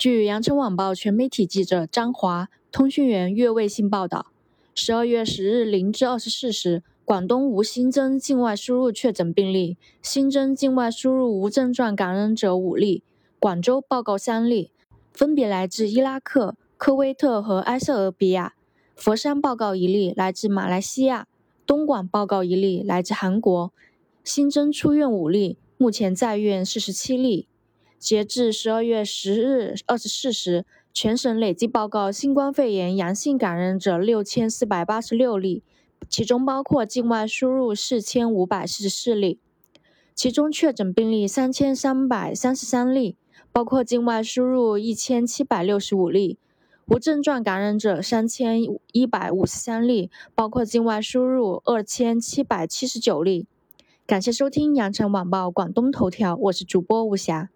据羊城晚报全媒体记者张华、通讯员岳卫星报道，十二月十日零至二十四时，广东无新增境外输入确诊病例，新增境外输入无症状感染者五例。广州报告三例，分别来自伊拉克、科威特和埃塞俄比亚；佛山报告一例，来自马来西亚；东莞报告一例，来自韩国。新增出院五例，目前在院四十七例。截至十二月十日二十四时，全省累计报告新冠肺炎阳性感染者六千四百八十六例，其中包括境外输入四千五百四十四例，其中确诊病例三千三百三十三例，包括境外输入一千七百六十五例，无症状感染者三千一百五十三例，包括境外输入二千七百七十九例。感谢收听羊城晚报广东头条，我是主播吴霞。